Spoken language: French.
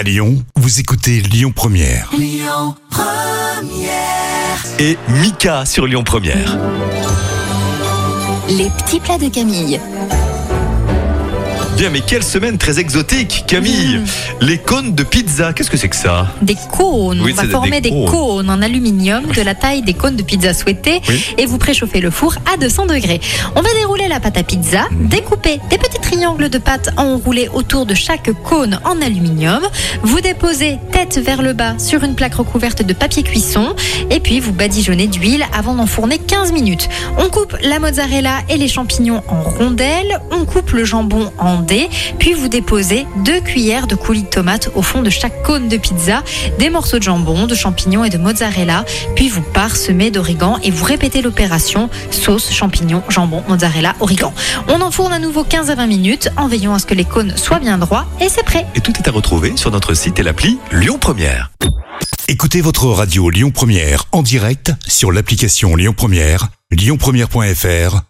À Lyon, vous écoutez Lyon Première. Et Mika sur Lyon Première. Les petits plats de Camille. Bien, mais quelle semaine très exotique, Camille. Mm. Les cônes de pizza, qu'est-ce que c'est que ça? Des cônes. Oui, On va former des des cônes. cônes en aluminium de la taille des cônes de pizza souhaités Oui. et vous préchauffez le four à 200 degrés. On va dérouler la pâte à pizza, Mhm. découper des petits triangles de pâte enroulés autour de chaque cône en aluminium. Vous déposez tête vers le bas sur une plaque recouverte de papier cuisson et puis vous badigeonnez d'huile avant d'enfourner 15 minutes. On coupe la mozzarella et les champignons en rondelles, on coupe le jambon en dés, puis vous déposez deux cuillères de coulis de tomate au fond de chaque cône de pizza, des morceaux de jambon, de champignons et de mozzarella, puis vous parsemez d'origan et vous répétez l'opération sauce, champignons, jambon, mozzarella, origan. On enfourne à nouveau 15 à 20 minutes en veillant à ce que les cônes soient bien droits et c'est prêt. Et tout est à retrouver sur notre site et l'appli Lyon Première. Écoutez votre radio Lyon Première en direct sur l'application Lyon Première, lyonpremière.fr